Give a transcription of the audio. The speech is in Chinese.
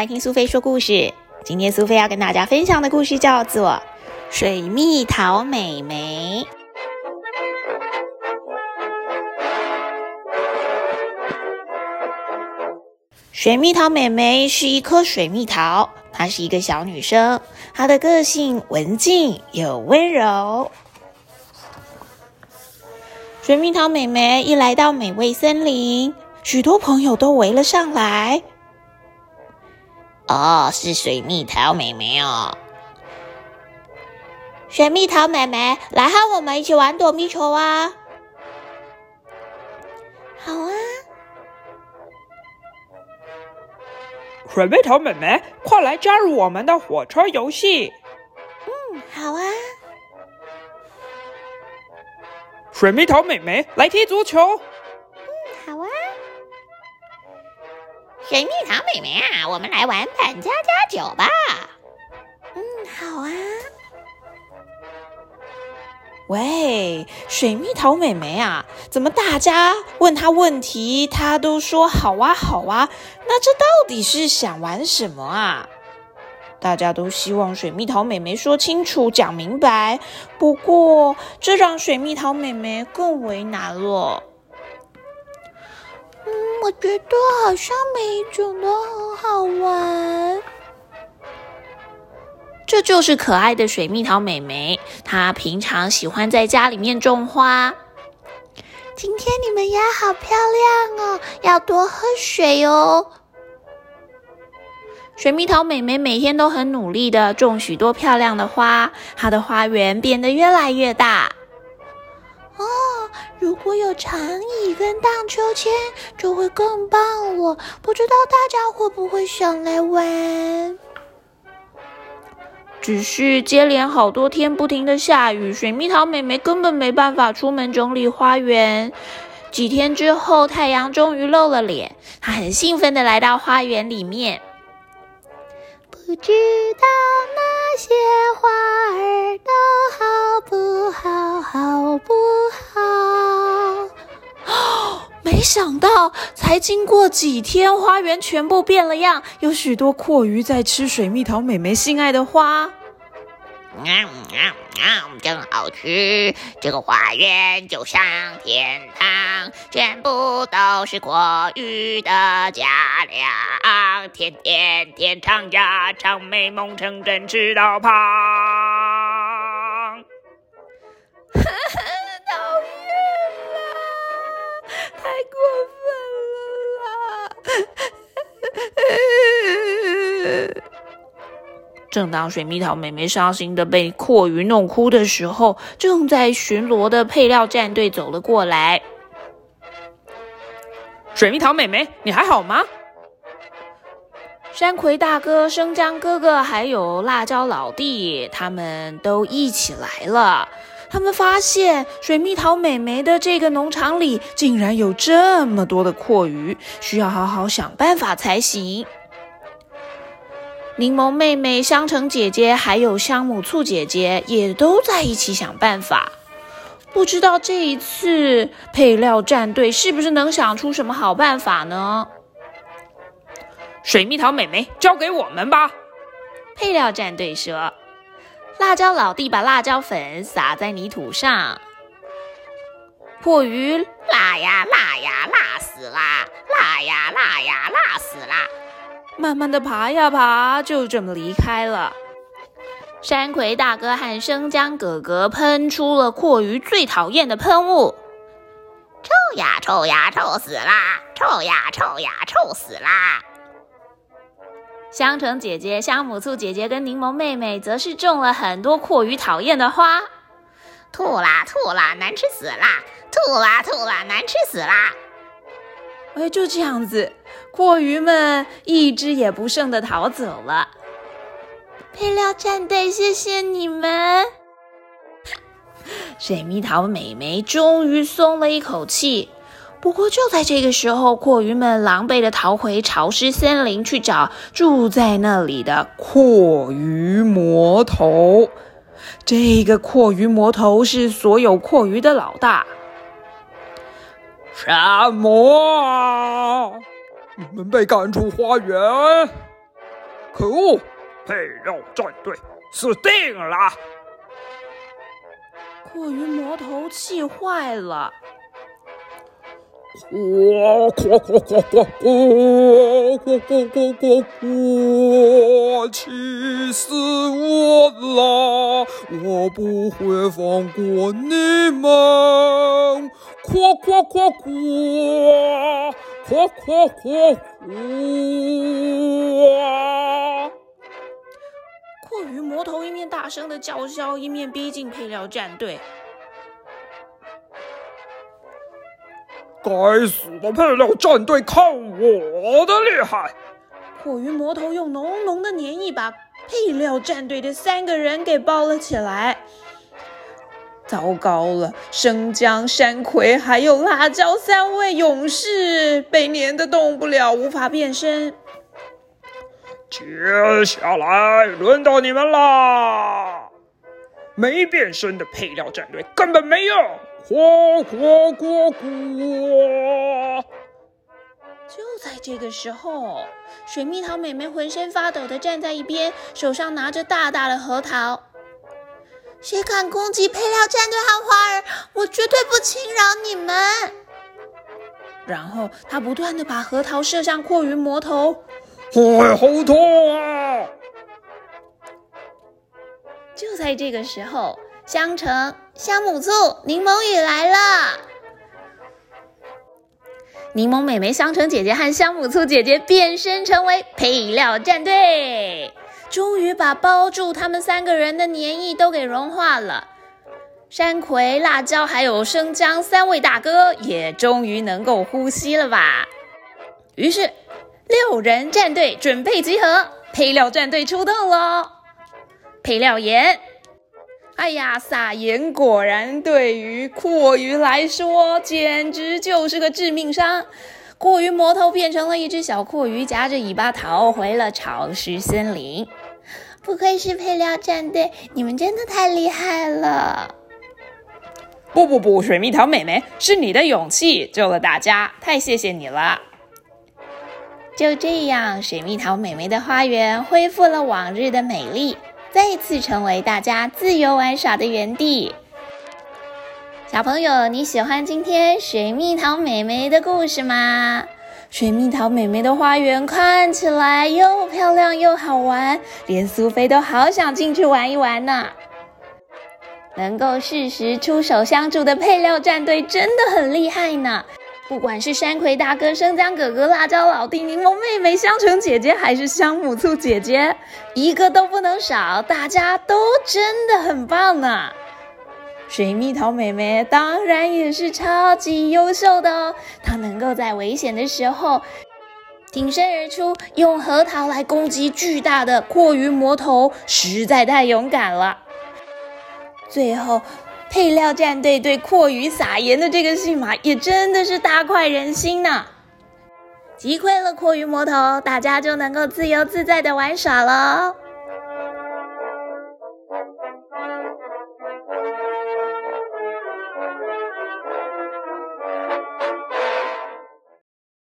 来听苏菲说故事。今天苏菲要跟大家分享的故事叫做《水蜜桃美眉》。水蜜桃美眉是一颗水蜜桃，她是一个小女生，她的个性文静又温柔。水蜜桃美眉一来到美味森林，许多朋友都围了上来。哦，是水蜜桃妹妹哦。水蜜桃妹妹，来和我们一起玩躲避球啊！好啊。水蜜桃妹妹，快来加入我们的火车游戏！嗯，好啊。水蜜桃妹妹，来踢足球！水蜜桃美眉啊，我们来玩扮家家酒吧。嗯，好啊。喂，水蜜桃美眉啊，怎么大家问她问题，她都说好啊好啊？那这到底是想玩什么啊？大家都希望水蜜桃美眉说清楚、讲明白，不过这让水蜜桃美眉更为难了。我觉得好像每一种都很好玩。这就是可爱的水蜜桃美眉，她平常喜欢在家里面种花。今天你们呀，好漂亮哦，要多喝水哦。水蜜桃美眉每天都很努力的种许多漂亮的花，她的花园变得越来越大。如果有长椅跟荡秋千，就会更棒了。不知道大家会不会想来玩？只是接连好多天不停的下雨，水蜜桃妹妹根本没办法出门整理花园。几天之后，太阳终于露了脸，她很兴奋的来到花园里面。不知道没想到，才经过几天，花园全部变了样，有许多阔鱼在吃水蜜桃美眉心爱的花。嗯嗯嗯，真好吃！这个花园就像天堂，全部都是阔鱼的家粮，天天天长呀长，美梦成真吃到胖。正当水蜜桃妹妹伤心的被阔鱼弄哭的时候，正在巡逻的配料战队走了过来。水蜜桃妹妹，你还好吗？山葵大哥、生姜哥哥还有辣椒老弟，他们都一起来了。他们发现水蜜桃美眉的这个农场里竟然有这么多的阔鱼，需要好好想办法才行。柠檬妹妹、香橙姐姐还有香母醋姐姐也都在一起想办法。不知道这一次配料战队是不是能想出什么好办法呢？水蜜桃妹妹，交给我们吧。配料战队说：“辣椒老弟把辣椒粉撒在泥土上，破鱼辣呀辣呀辣死啦！辣呀辣呀辣死啦！”慢慢的爬呀爬，就这么离开了。山葵大哥和生姜哥哥喷出了阔鱼最讨厌的喷雾，臭呀臭呀臭死啦！臭呀臭呀臭死啦！香橙姐姐、香母醋姐姐跟柠檬妹妹则是种了很多阔鱼讨厌的花，吐啦吐啦，难吃死啦！吐啦吐啦，难吃死啦！哎，就这样子，阔鱼们一只也不剩的逃走了。配料战队，谢谢你们！水蜜桃美眉终于松了一口气。不过就在这个时候，阔鱼们狼狈的逃回潮湿森林，去找住在那里的阔鱼魔头。这个阔鱼魔头是所有阔鱼的老大。什么？你们被赶出花园？可恶！配肉战队死定了！阔鱼魔头气坏了。呱呱呱呱呱呱呱呱呱呱呱！气死我了！我不会放过你们！扩扩扩扩扩扩扩扩。阔鱼魔头一面大声的叫嚣，一面逼近配料战队。该死的配料战队，看我的厉害！阔鱼魔头用浓浓的粘液把配料战队的三个人给包了起来。糟糕了，生姜、山葵还有辣椒三位勇士被粘得动不了，无法变身。接下来轮到你们啦！没变身的配料战队根本没用。呱呱呱呱！就在这个时候，水蜜桃妹妹浑身发抖的站在一边，手上拿着大大的核桃。谁敢攻击配料战队和花儿，我绝对不轻饶你们！然后他不断的把核桃射向阔鱼魔头，哎，好痛啊！就在这个时候。香橙、香母醋、柠檬雨来了！柠檬妹妹、香橙姐姐和香母醋姐姐变身成为配料战队，终于把包住他们三个人的粘液都给融化了。山葵、辣椒还有生姜三位大哥也终于能够呼吸了吧？于是六人战队准备集合，配料战队出动喽！配料盐。哎呀，撒盐果然对于阔鱼来说简直就是个致命伤。阔鱼魔头变成了一只小阔鱼，夹着尾巴逃回了潮湿森林。不愧是配料战队，你们真的太厉害了！不不不，水蜜桃妹妹，是你的勇气救了大家，太谢谢你了。就这样，水蜜桃妹妹的花园恢复了往日的美丽。再次成为大家自由玩耍的园地。小朋友，你喜欢今天水蜜桃美美的故事吗？水蜜桃美美的花园看起来又漂亮又好玩，连苏菲都好想进去玩一玩呢。能够适时出手相助的配料战队真的很厉害呢。不管是山葵大哥、生姜哥哥、辣椒老弟、柠檬妹妹、香橙姐姐，还是香母醋姐姐，一个都不能少，大家都真的很棒呢。水蜜桃妹妹当然也是超级优秀的哦，她能够在危险的时候挺身而出，用核桃来攻击巨大的阔鱼魔头，实在太勇敢了。最后。配料战队对阔鱼撒盐的这个戏码也真的是大快人心呢！击溃了阔鱼魔头，大家就能够自由自在的玩耍了。